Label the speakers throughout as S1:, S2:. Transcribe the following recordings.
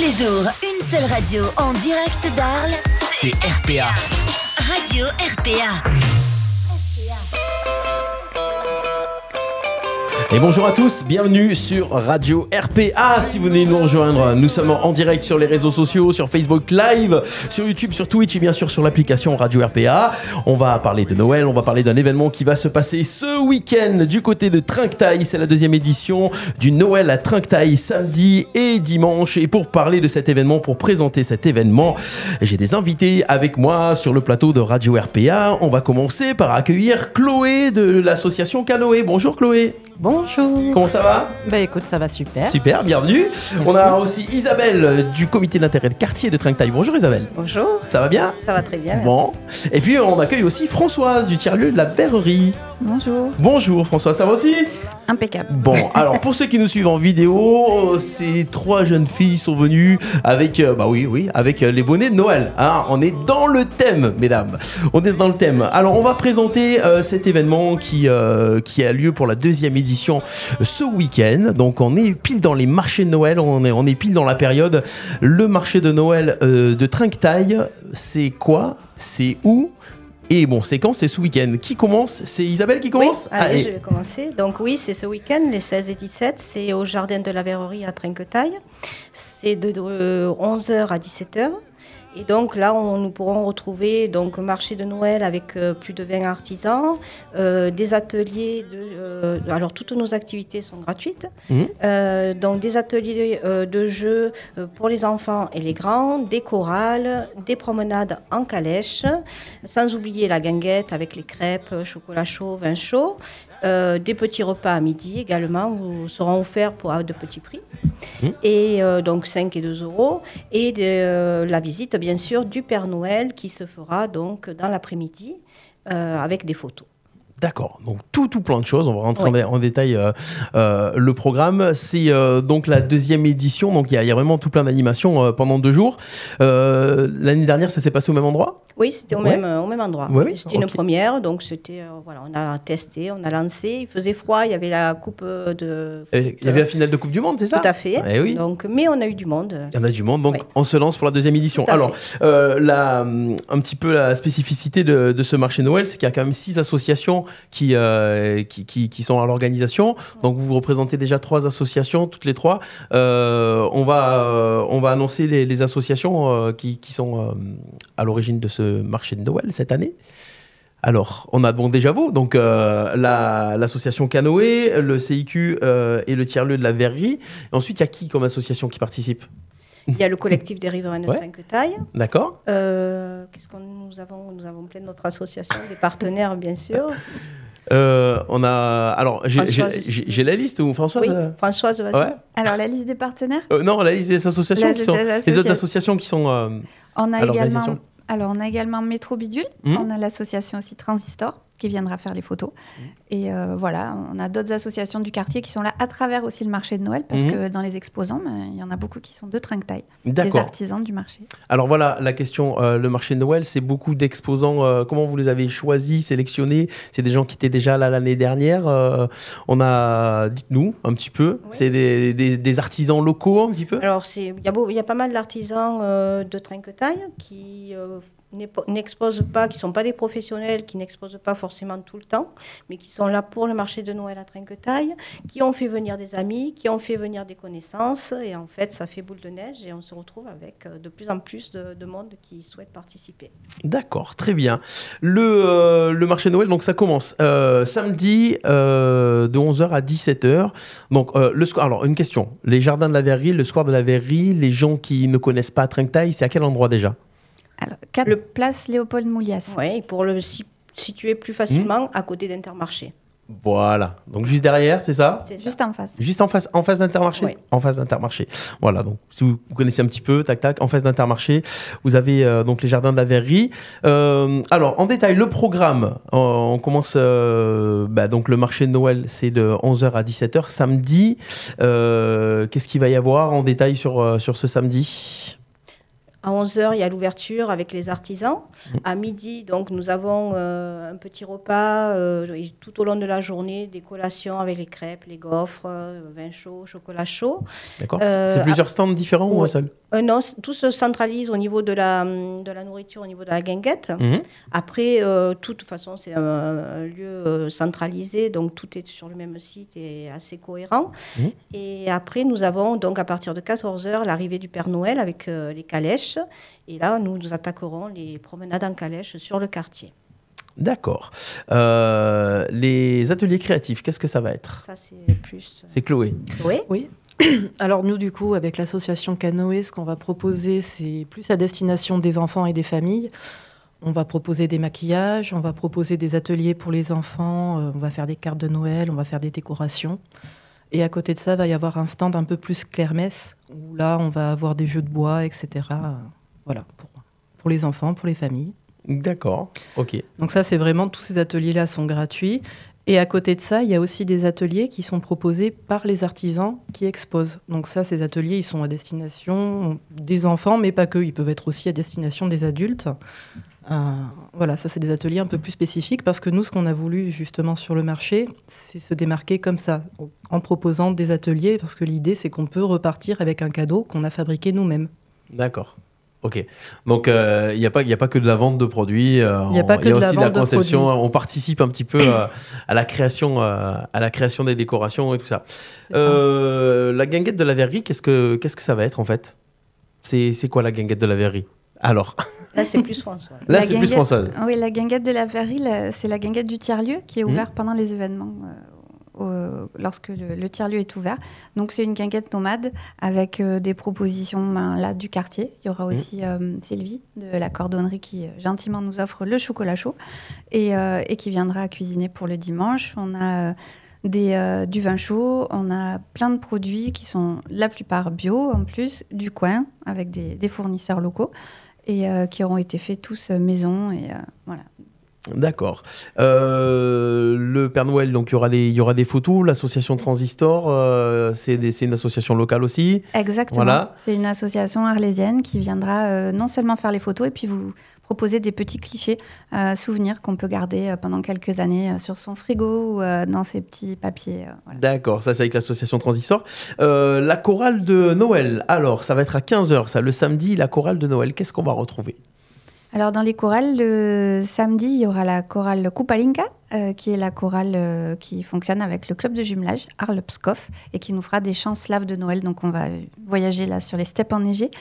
S1: les jours, une seule radio en direct d'Arles.
S2: C'est RPA.
S1: Radio RPA.
S2: Et bonjour à tous, bienvenue sur Radio RPA. Si vous venez nous rejoindre, nous sommes en direct sur les réseaux sociaux, sur Facebook Live, sur YouTube, sur Twitch et bien sûr sur l'application Radio RPA. On va parler de Noël, on va parler d'un événement qui va se passer ce week-end du côté de Trinquetail. C'est la deuxième édition du Noël à Trinquetail, samedi et dimanche. Et pour parler de cet événement, pour présenter cet événement, j'ai des invités avec moi sur le plateau de Radio RPA. On va commencer par accueillir Chloé de l'association Canoë. Bonjour Chloé.
S3: Bonjour.
S2: Comment ça va
S3: Bah écoute, ça va super.
S2: Super, bienvenue. On a aussi Isabelle euh, du comité d'intérêt de quartier de Trinquetail. Bonjour Isabelle.
S4: Bonjour,
S2: Ça va bien
S4: ça va très bien, merci.
S2: Bon. Et puis on accueille aussi Françoise du tiers-lieu de la Verrerie.
S5: Bonjour.
S2: Bonjour Françoise, ça va aussi
S5: Impeccable.
S2: Bon, alors pour ceux qui nous suivent en vidéo, ces trois jeunes filles sont venues avec, euh, bah oui, oui, avec euh, les bonnets de Noël. hein. on est dans le thème, mesdames. On est dans le thème. Alors on va présenter euh, cet événement qui, euh, qui a lieu pour la deuxième édition ce week-end. Donc on est pile dans les marchés de Noël, on est, on est pile dans la période. Le marché de Noël euh, de Trinquetail, c'est quoi? C'est où? Et bon, c'est quand C'est ce week-end. Qui commence C'est Isabelle qui
S4: Oui,
S2: commence
S4: allez,
S2: Allez.
S4: je vais commencer. Donc oui, c'est ce week-end, les 16 et 17, c'est au Jardin de la Verrerie à Trinquetail. C'est de, 11h à 17h. Et donc là, on, nous pourrons retrouver donc marché de Noël avec euh, plus de 20 artisans, euh, des ateliers. De, euh, alors toutes nos activités sont gratuites.
S2: Mhm.
S4: Euh, donc des ateliers euh, de jeux pour les enfants et les grands, des chorales, des promenades en calèche, sans oublier la guinguette avec les crêpes, chocolat chaud, vin chaud. Euh, des petits repas à midi également seront offerts pour à de petits prix.
S2: Mhm.
S4: Et euh, donc 5 et 2 euros. Et de, euh, la visite, bien sûr, du Père Noël qui se fera donc dans l'après-midi avec des photos.
S2: D'accord, donc tout, tout plein de choses. On va rentrer en
S4: Oui.
S2: dé- en, détail euh, euh, le programme. C'est euh, donc la deuxième édition, donc il y, a- il y a vraiment tout plein d'animations pendant deux jours. L'année dernière, ça s'est passé au même endroit?
S4: Oui, c'était au,
S2: Ouais.
S4: même, au même endroit.
S2: Ouais,
S4: C'était une première, donc c'était euh, voilà, on a testé, on a lancé. Il faisait froid, il y avait la coupe euh, de.
S2: Euh,
S4: foot,
S2: Il y avait la finale de Coupe du Monde, c'est ça
S4: Tout à fait.
S2: Eh oui.
S4: Donc, mais on a eu du monde.
S2: Il y en a du monde, donc on se lance pour la deuxième édition. Alors, euh, la, un petit peu la spécificité de, de ce marché Noël, c'est qu'il y a quand même six associations qui, euh, qui, qui, qui sont à l'organisation. Donc, vous représentez déjà trois associations, toutes les trois. On, va, on va annoncer les, les associations qui, qui sont à l'origine de ce marché de Noël cette année. Alors, on a bon déjà vous, donc euh, la- l'association Canoë, le CIQ euh, et le tiers-lieu de la Verrerie. Et ensuite, il y a qui comme association qui participe?
S4: Il y a le collectif des riverains de
S2: Ouais.
S4: Trinquetail.
S2: D'accord
S4: Euh, Qu'est-ce qu'on nous avons? Nous avons plein d'autres associations, des partenaires bien sûr.
S2: Euh, on a. Alors, j'ai- la liste ou Françoise?
S4: Oui,
S2: euh,
S4: Françoise, vas-y.
S2: Ouais.
S5: Alors, la liste des partenaires?
S2: Euh, Non, la liste des associations
S5: La
S2: qui sont. Les autres
S5: associa-
S2: associations qui sont. euh,
S5: On a également. Alors, on a également Métro Bidule.
S2: Mhm.
S5: On a l'association aussi Transistor qui viendra faire les photos.
S2: Mhm.
S5: Et euh, voilà, on a d'autres associations du quartier qui sont là à travers aussi le marché de Noël parce
S2: Mhm.
S5: que dans les exposants, ben, il y en a beaucoup qui sont de Trinquetail, des artisans du marché.
S2: Alors voilà, la question, euh, le marché de Noël, c'est beaucoup d'exposants. euh, comment vous les avez choisis, sélectionnés? C'est des gens qui étaient déjà là l'année dernière. euh, on a, dites-nous un petit peu. C'est des, des- des artisans locaux un petit peu?
S4: Alors, c'est- il y, a beau- il y a pas mal d'artisans euh, de Trinquetail qui euh, n'exposent pas, qui ne sont pas des professionnels, qui n'exposent pas forcément tout le temps, mais qui sont là pour le marché de Noël à Trinquetail, qui ont fait venir des amis, qui ont fait venir des connaissances, et en fait, ça fait boule de neige, et on se retrouve avec euh, de plus en plus de, de monde qui souhaite participer.
S2: D'accord, très bien. Le, euh, marché de Noël, donc ça commence euh, samedi de 11h à 17h. Donc, le. Alors, une question. Les jardins de la Verrerie, le square de la Verrerie, les gens qui ne connaissent pas Trinquetail, c'est à quel endroit déjà?
S5: Alors, 4
S4: Le-
S5: place Léopold Moulias.
S4: Et pour le si- situer plus facilement à côté d'Intermarché.
S2: Voilà. Donc, juste derrière, c'est ça
S4: C'est ça.
S5: Juste en face.
S2: Juste en face, en face d'Intermarché
S4: Oui.
S2: En face d'Intermarché. Voilà, donc si vous, vous connaissez un petit peu, tac tac, en face d'Intermarché, vous avez euh, donc les jardins de la Verrerie. Euh, alors, en détail, le programme, on, on commence, euh, bah, donc le marché de Noël, c'est de 11h à 17h, samedi. Euh, Qu'est-ce qu'il va y avoir en détail sur, euh, sur ce samedi?
S4: À 11h, il y a l'ouverture avec les artisans.
S2: Mmh.
S4: À midi, donc, nous avons euh, un petit repas euh, et tout au long de la journée, des collations avec les crêpes, les gaufres, euh, vin chaud, chocolat chaud.
S2: D'accord C'est plusieurs stands différents ou un seul?
S4: Non, tout se centralise au niveau de la, de la nourriture, au niveau de la guinguette.
S2: Mhm.
S4: Après, de toute façon, c'est un, un lieu centralisé, donc tout est sur le même site et assez cohérent.
S2: Mhm.
S4: Et après, nous avons donc à partir de 14h l'arrivée du Père Noël avec les calèches. Et là, nous nous attaquerons les promenades en calèche sur le quartier.
S2: D'accord. Euh, les ateliers créatifs, qu'est-ce que ça va être?
S4: Ça, c'est plus.
S2: C'est Chloé.
S4: Oui.
S3: Oui. Alors nous, du coup, avec l'association Canoë, ce qu'on va proposer, c'est plus à destination des enfants et des familles. On va proposer des maquillages, on va proposer des ateliers pour les enfants, euh, on va faire des cartes de Noël, on va faire des décorations. Et à côté de ça, va y avoir un stand un peu plus Clermès, où là, on va avoir des jeux de bois, etc. Voilà, pour, pour les enfants, pour les familles.
S2: D'accord. Ok.
S3: Donc ça, c'est vraiment, tous ces ateliers-là sont gratuits. Et à côté de ça, il y a aussi des ateliers qui sont proposés par les artisans qui exposent. Donc ça, ces ateliers, ils sont à destination des enfants, mais pas que. Ils peuvent être aussi à destination des adultes. Euh, voilà, ça, c'est des ateliers un peu plus spécifiques parce que nous, ce qu'on a voulu justement sur le marché, c'est se démarquer comme ça, en proposant des ateliers, parce que l'idée, c'est qu'on peut repartir avec un cadeau qu'on a fabriqué nous-mêmes.
S2: D'accord. Ok. Donc, euh, il n'y a, pas- y a pas que de la vente de produits. euh,
S3: Il y a pas que
S2: y a
S3: de la
S2: aussi de la
S3: de
S2: conception.
S3: produits.
S2: On participe un petit peu euh, à, la création, euh, à la création des décorations et tout ça. Euh, la guinguette de la verrerie, qu'est-ce que, qu'est-ce que ça va être en fait? C'est, c'est quoi la guinguette de la verrerie? Alors,
S4: Là, c'est plus François.
S2: là,
S5: La
S2: c'est plus
S5: guinguette-
S2: Françoise.
S5: Oui, la guinguette de la verrerie, la- c'est la guinguette du tiers-lieu qui est
S2: Mhm.
S5: ouverte pendant les événements, euh, lorsque le, le tiers-lieu est ouvert. Donc, c'est une guinguette nomade avec euh, des propositions ben, là du quartier. Il y aura aussi euh, Sylvie de la cordonnerie qui euh, gentiment nous offre le chocolat chaud et, et qui viendra cuisiner pour le dimanche. On a. des, du vin chaud, on a plein de produits qui sont la plupart bio en plus, du coin, avec des, des fournisseurs locaux et qui auront été faits tous maison. Et, voilà.
S2: D'accord. Euh, le Père Noël, donc il y aura des, il y aura des photos. L'association Transistor, euh, c'est, une association locale aussi.
S5: Exactement.
S2: Voilà.
S5: C'est une association arlésienne qui viendra euh, non seulement faire les photos et puis vous proposer des petits clichés, souvenirs qu'on peut garder pendant quelques années sur son frigo ou dans ses petits papiers. voilà.
S2: D'accord, ça c'est avec l'association Transistor. La chorale de Noël, alors ça va être à 15h, ça le samedi, la chorale de Noël, qu'est-ce qu'on va retrouver?
S5: Alors dans les chorales, le samedi, il y aura la chorale Kupalinka, euh, qui est la chorale euh, qui fonctionne avec le club de jumelage Arles Pskov et qui nous fera des chants slaves de Noël. Donc on va voyager là sur les steppes enneigées.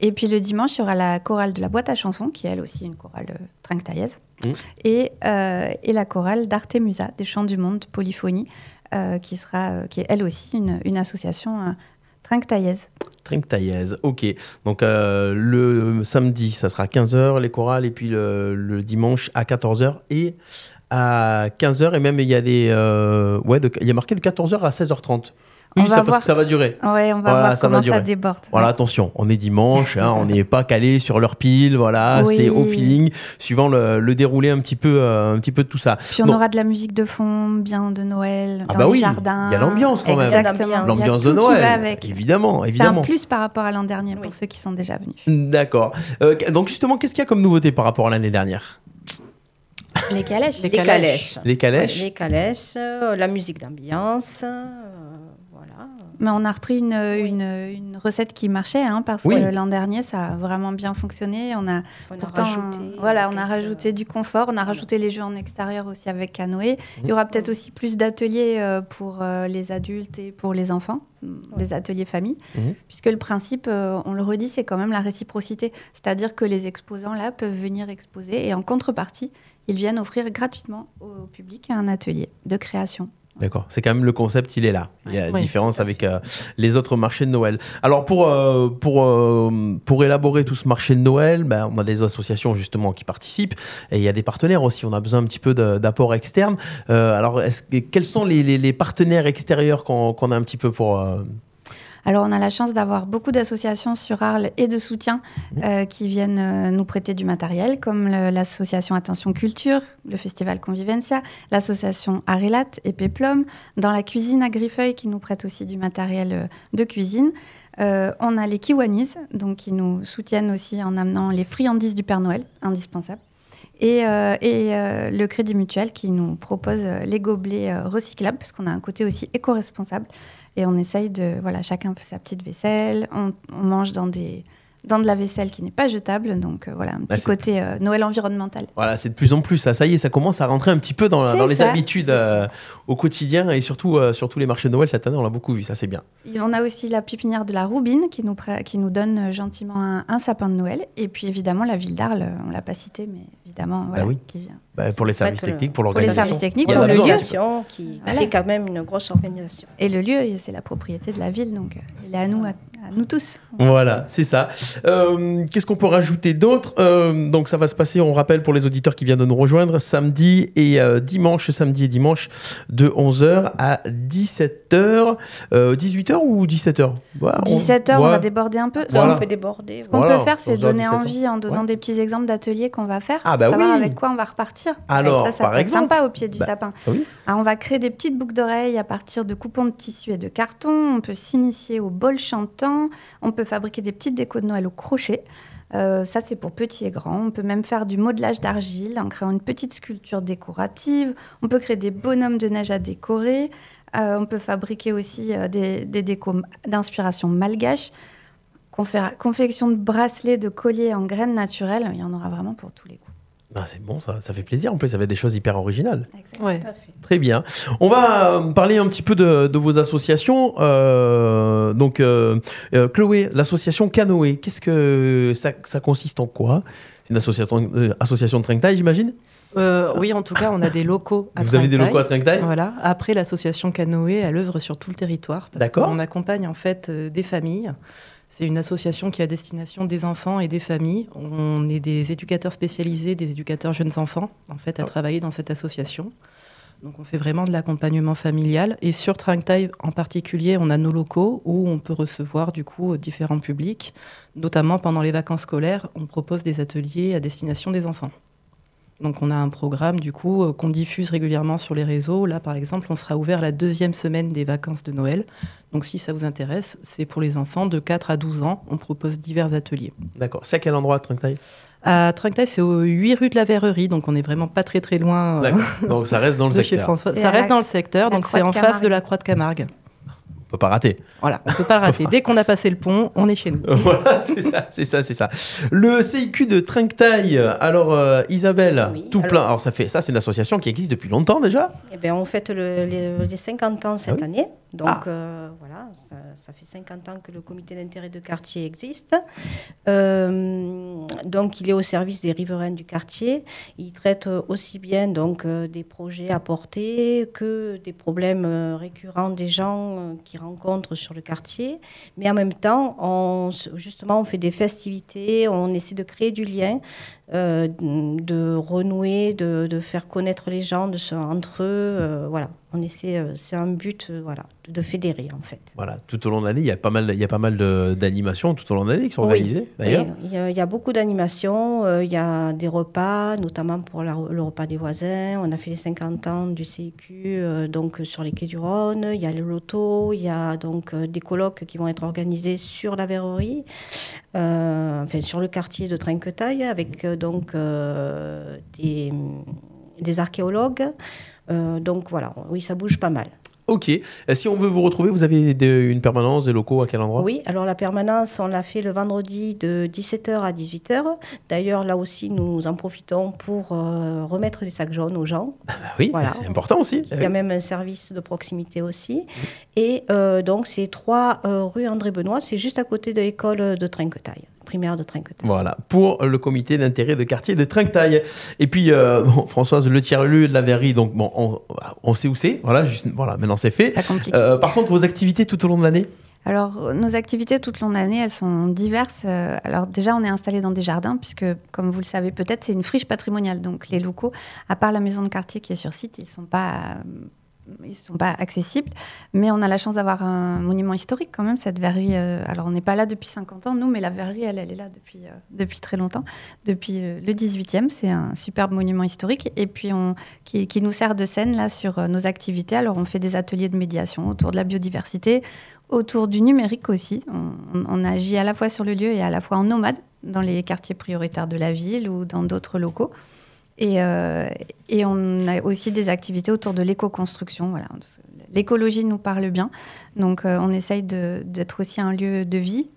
S5: Et puis le dimanche, il y aura la chorale de la boîte à chansons, qui est elle aussi une chorale euh.
S2: Mmh.
S5: Et, euh, et la chorale d'Artemusa, des chants du monde, polyphonie, qui, sera, qui est elle aussi une, une association euh, Trinquetailleuse,
S2: ok. Donc euh, le samedi, ça sera à 15h les chorales, et puis le, dimanche à 14h et à 15h, et même il y a des. euh, ouais, il y a marqué de 14h à 16h30.
S5: On
S2: Oui,
S5: va
S2: ça, parce
S5: voir-
S2: que ça va durer.
S5: Ouais, on va
S2: Voilà,
S5: voir
S2: ça va
S5: comment ça déborde.
S2: Voilà, attention, on est dimanche, hein, on n'est pas calé sur leur pile, voilà,
S5: Oui.
S2: c'est au feeling, suivant le, le déroulé un petit peu, euh, un petit peu de tout ça.
S5: Puis on
S2: Donc-
S5: aura de la musique de fond, bien de Noël,
S2: Ah
S5: dans
S2: bah oui, il y a l'ambiance quand même.
S5: Exactement.
S2: L'ambiance de Noël,
S5: va avec.
S2: évidemment,
S5: C'est un
S2: évidemment.
S5: plus par rapport à l'an dernier pour ceux qui sont déjà venus.
S2: D'accord. Euh, donc justement, qu'est-ce qu'il y a comme nouveauté par rapport à l'année dernière?
S5: Les calèches.
S3: Les calèches.
S2: Les calèches
S4: Les calèches, euh, la musique d'ambiance. Voilà.
S5: Mais on a repris une, une, une recette qui marchait, hein, parce
S2: Oui.
S5: que l'an dernier, ça a vraiment bien fonctionné. On a
S4: On a
S5: pourtant,
S4: rajouté,
S5: voilà,
S4: euh,
S5: on a
S4: quelques-
S5: rajouté du confort, on a rajouté les jeux en extérieur aussi avec canoë. Il y aura peut-être aussi plus d'ateliers euh, pour euh, les adultes et pour les enfants, des ateliers famille,
S2: Mhm.
S5: puisque le principe, euh, on le redit, c'est quand même la réciprocité. C'est-à-dire que les exposants là peuvent venir exposer et en contrepartie, ils viennent offrir gratuitement au public un atelier de création.
S2: D'accord, c'est quand même le concept, il est là. Il y a la
S3: Oui,
S2: différence avec euh, les autres marchés de Noël. Alors pour, euh, pour, euh, pour élaborer tout ce marché de Noël, ben, on a des associations justement qui participent et il y a des partenaires aussi. On a besoin un petit peu d'apport externe. Euh, alors est-ce que- quels sont les, les- les partenaires extérieurs qu'on qu'on a un petit peu pour...
S5: Alors, on a la chance d'avoir beaucoup d'associations sur Arles et de soutien euh, qui viennent euh, nous prêter du matériel, comme l'association Attention Culture, le festival Convivencia, l'association Arilat et Peplum, dans la cuisine à Griffeuil qui nous prête aussi du matériel euh, de cuisine. Euh, on a les Kiwanis, donc qui nous soutiennent aussi en amenant les friandises du Père Noël, indispensables. Et, euh, et, euh, le Crédit Mutuel qui nous propose les gobelets recyclables, parce qu'on a un côté aussi éco-responsable. Et on essaye de, voilà, chacun fait sa petite vaisselle. On, on mange dans des dans de la vaisselle qui n'est pas jetable. Donc euh, voilà, un petit côté euh, Noël environnemental.
S2: Voilà, c'est de plus en plus ça. Ça y est, ça commence à rentrer un petit peu dans, les
S5: ça,
S2: habitudes euh, au quotidien et surtout sur tous les marchés de Noël cette année, on l'a beaucoup vu. Ça, c'est bien.
S5: Et On a aussi la pépinière de la Roubine qui nous, qui nous donne gentiment un, un sapin de Noël. Et puis évidemment la ville d'Arles, on l'a pas cité, mais évidemment, voilà,
S2: Bah oui.
S5: qui vient.
S2: Bah, pour les services techniques, pour
S5: Pour les
S2: l'organisation.
S5: services techniques, pour le lieu.
S4: Qui
S5: Voilà.
S4: est quand même une grosse organisation.
S5: Et le lieu, c'est la propriété de la ville, donc il est à nous, à, à nous tous.
S2: Voilà, c'est ça. Euh, Qu'est-ce qu'on peut rajouter d'autre? Euh, Donc ça va se passer, on rappelle pour les auditeurs qui viennent de nous rejoindre, samedi et euh, dimanche, samedi et dimanche de 11h à 17h. 18h ou 17h
S5: 17h, on va déborder un peu.
S4: Ça, on peut déborder.
S5: Ce qu'on
S2: Voilà,
S5: peut faire, c'est
S2: 11h,
S5: donner
S2: 17h.
S5: envie en donnant
S2: Ouais.
S5: des petits exemples d'ateliers qu'on va faire.
S2: Ah bah
S5: savoir
S2: oui.
S5: avec quoi on va repartir.
S2: Alors,
S5: ça, ça
S2: par
S5: peut être
S2: exemple
S5: sympa au pied du
S2: Bah,
S5: sapin.
S2: oui.
S5: Ah, on va créer des petites boucles d'oreilles à partir de coupons de tissu et de carton. On peut s'initier au bol chantant. On peut fabriquer des petites décos de Noël au crochet. Euh, ça, c'est pour petits et grands. On peut même faire du modelage d'argile en créant une petite sculpture décorative. On peut créer des bonhommes de neige à décorer. Euh, on peut fabriquer aussi euh, des, des décos d'inspiration malgache. Confé- Confection de bracelets, de colliers en graines naturelles. Il y en aura vraiment pour tous les goûts.
S2: Ah, c'est bon, ça, ça fait plaisir. En plus, ça va être des choses hyper originales.
S3: Ouais.
S4: Tout à fait.
S2: Très bien. On va euh, parler un petit peu de, de vos associations. Euh, donc, euh, Chloé, l'association Canoë, qu'est-ce que ça, ça consiste en quoi? C'est une association, euh, association de Trinquetail, j'imagine?
S3: Euh, oui, en tout cas, on a des locaux à
S2: Vous avez des locaux à Trinquetail
S3: Voilà. Après, l'association Canoë, elle œuvre sur tout le territoire. parce
S2: D'accord.
S3: qu'on accompagne en fait euh, des familles. C'est une association qui a destination des enfants et des familles. On est des éducateurs spécialisés, des éducateurs jeunes enfants, en fait, à
S2: Ah.
S3: travailler dans cette association. Donc, on fait vraiment de l'accompagnement familial. Et sur Trinquetail en particulier, on a nos locaux où on peut recevoir du coup différents publics. Notamment pendant les vacances scolaires, on propose des ateliers à destination des enfants. Donc on a un programme du coup euh, qu'on diffuse régulièrement sur les réseaux. Là par exemple, on sera ouvert la deuxième semaine des vacances de Noël. Donc si ça vous intéresse, c'est pour les enfants de 4 à 12 ans. On propose divers ateliers.
S2: D'accord. C'est à quel endroit, Trinquetail
S3: À Trinquetail, c'est au 8 rue de la Verrerie, donc on est vraiment pas très très loin euh,
S2: D'accord. Donc, ça reste dans le
S3: chez
S2: secteur.
S3: François. Ça reste
S5: la-
S3: dans le secteur,
S5: la
S3: donc c'est en face de la Croix de Camargue.
S2: On peut pas rater.
S3: Voilà, on peut pas le rater. Dès qu'on a passé le pont, on est chez nous.
S2: voilà, c'est ça, c'est ça, c'est ça. Le CIQ de Trinquetail. Alors, euh, Isabelle,
S4: Oui,
S2: tout
S4: alors-
S2: plein. Alors, ça fait, ça, c'est une association qui existe depuis longtemps déjà.
S4: Eh bien, on fête le- les, les 50 ans cette
S2: Ah oui
S4: année. Donc,
S2: Ah.
S4: euh, voilà, ça, ça fait 50 ans que le comité d'intérêt de quartier existe. Euh, donc, il est au service des riverains du quartier. Il traite aussi bien donc, euh, des projets apportés que des problèmes récurrents des gens euh, qui rencontrent sur le quartier. Mais en même temps, on, justement, on fait des festivités, on essaie de créer du lien, euh, de renouer, de, de faire connaître les gens de se- entre eux. euh, voilà, on essaie, euh, c'est un but voilà, de, fédérer en fait.
S2: Voilà, tout au long de l'année, il y a pas mal, il y a pas mal de- d'animations tout au long de l'année qui sont
S4: Oui.
S2: organisées d'ailleurs.
S4: Il y, a- il y a beaucoup d'animations, il y a des repas, notamment pour la- le repas des voisins. On a fait les 50 ans du euh, donc, sur les quais du Rhône. Il y a le loto, il y a donc des colloques qui vont être organisés sur la verrerie, enfin sur le quartier de Trinquetail, avec donc euh, des, des archéologues. Euh, donc voilà, oui, ça bouge pas mal.
S2: Ok. Euh, Si on veut vous retrouver, vous avez une permanence, des locaux à quel endroit?
S4: Oui, alors la permanence, on l'a fait le vendredi de 17h à 18h. D'ailleurs, là aussi, nous en profitons pour euh, remettre des sacs jaunes aux gens.
S2: Bah oui,
S4: Voilà.
S2: c'est important aussi.
S4: Il y a même un service de proximité aussi. Et euh, donc, c'est 3 rue André Benoît, c'est juste à côté de l'école de Trinquetail, primaire de Trinquetail.
S2: Voilà, pour le comité d'intérêt de quartier de Trinquetail. Et puis, euh, bon, Françoise, le tiers-lieu de la verrerie, donc bon, on, on sait où c'est. Voilà, juste, voilà, maintenant c'est fait. Euh, par contre, vos activités tout au long de l'année?
S5: Alors, nos activités tout au long de l'année, elles sont diverses. Euh, Alors, déjà, on est installé dans des jardins, puisque, comme vous le savez peut-être, c'est une friche patrimoniale. Donc, les locaux, à part la maison de quartier qui est sur site, ils ne sont pas. Ils sont pas accessibles, mais on a la chance d'avoir un monument historique quand même, cette verrerie. euh, alors, on n'est pas là depuis 50 ans, nous, mais la verrerie, elle, est là depuis, euh, depuis très longtemps, depuis le 18e. C'est un superbe monument historique. Et puis, qui, nous sert de scène là sur euh, nos activités. Alors, on fait des ateliers de médiation autour de la biodiversité, autour du numérique aussi. On, on- on agit à la fois sur le lieu et à la fois en nomade dans les quartiers prioritaires de la ville ou dans d'autres locaux. Et, euh, et on a aussi des activités autour de l'éco-construction. Voilà. l'écologie nous parle bien. Donc, euh, on essaye d'être aussi un lieu de vie.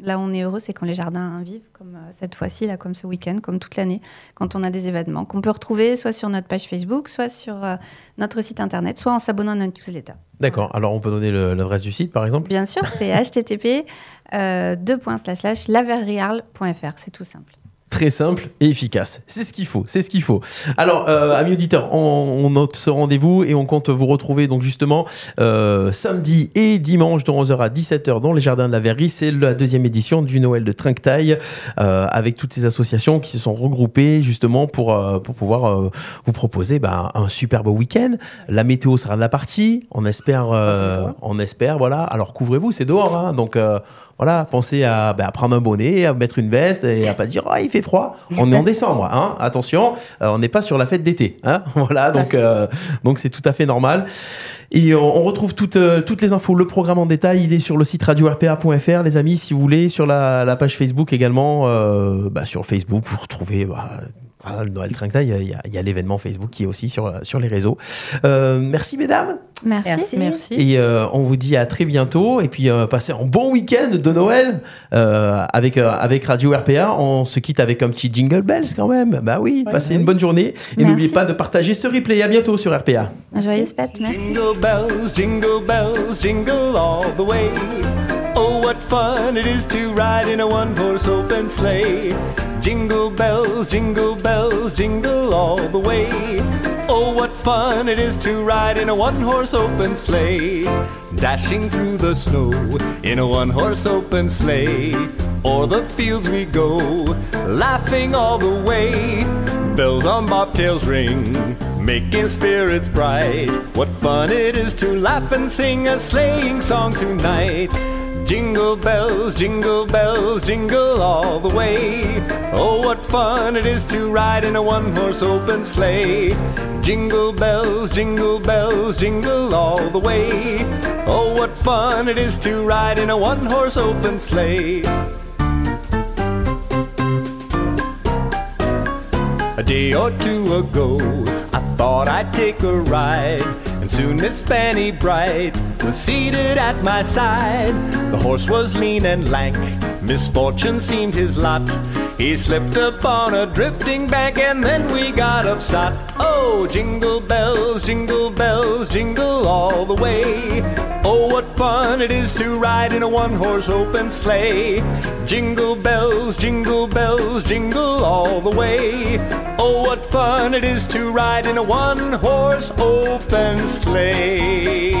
S5: Là, on est heureux, c'est quand les jardins vivent, comme euh, cette fois-ci, là, comme ce week-end, comme toute l'année, quand on a des événements qu'on peut retrouver soit sur notre page Facebook, soit sur notre site internet, soit en s'abonnant à notre newsletter.
S2: D'accord. Alors, on peut donner l'adresse du site, par exemple?
S5: Bien sûr, c'est http deux points slash slash laverriarle.fr. C'est tout simple.
S2: Très simple et efficace. C'est ce qu'il faut, c'est ce qu'il faut. Alors, euh, amis auditeurs, on, on note ce rendez-vous et on compte vous retrouver donc justement euh, samedi et dimanche de 11h à 17h dans les jardins de la Verrerie. C'est la deuxième édition du Noël de Trinquetail euh, avec toutes ces associations qui se sont regroupées justement pour, euh, pour pouvoir euh, vous proposer bah, un superbe week-end. La météo sera de la partie, on espère,
S3: toi.
S2: on espère, voilà. Alors couvrez-vous, c'est dehors, hein, donc voilà, pensez à, bah, à prendre un bonnet, à mettre une veste et à pas dire ah il fait froid. On est en décembre, hein. Attention, euh, on n'est pas sur la fête d'été, hein. Voilà, donc euh, donc c'est tout à fait normal. Et on, on retrouve toutes, euh, toutes les infos, le programme en détail, il est sur le site radio-rpa.fr, les amis, si vous voulez, sur la, la page Facebook également. euh, bah, sur Facebook, vous retrouvez bah, voilà, le Noël Trinquetail, il y a- il y a, il y a l'événement Facebook qui est aussi sur, sur les réseaux. Euh, merci mesdames.
S5: Merci.
S4: Merci.
S3: Merci.
S2: Et euh, on vous dit à très bientôt. Et puis, euh, passez un bon week-end de Noël euh, avec, euh, avec Radio RPA. On se quitte avec un petit jingle bells quand même. Bah oui, passez une bonne journée. Et n'oubliez pas de partager ce replay. À bientôt sur RPA.
S5: Joyeuse fête, merci.
S6: Jingle bells, jingle bells, jingle all the way. Oh, what fun it is to ride in a one horse open sleigh. Jingle bells, jingle bells, jingle all the way. Oh, what fun it is to ride in a one horse open sleigh. Dashing through the snow in a one horse open sleigh. O'er the fields we go, laughing all the way. Bells on bobtails ring, making spirits bright. What fun it is to laugh and sing a sleighing song tonight. Jingle bells, jingle bells, jingle all the way. Oh, what fun it is to ride in a one horse open sleigh. Jingle bells, jingle bells, jingle all the way. Oh, what fun it is to ride in a one horse open sleigh. A day or two ago, I thought I'd take a ride. Soon Miss Fanny Bright was seated at my side. The horse was lean and lank, misfortune seemed his lot. He slipped upon a drifting bank and then we got upset. Oh, jingle bells, jingle bells, jingle all the way. Oh, what fun it is to ride in a one horse open sleigh. Jingle bells, jingle bells, jingle all the way. Oh, what fun it is to ride in a one horse open sleigh.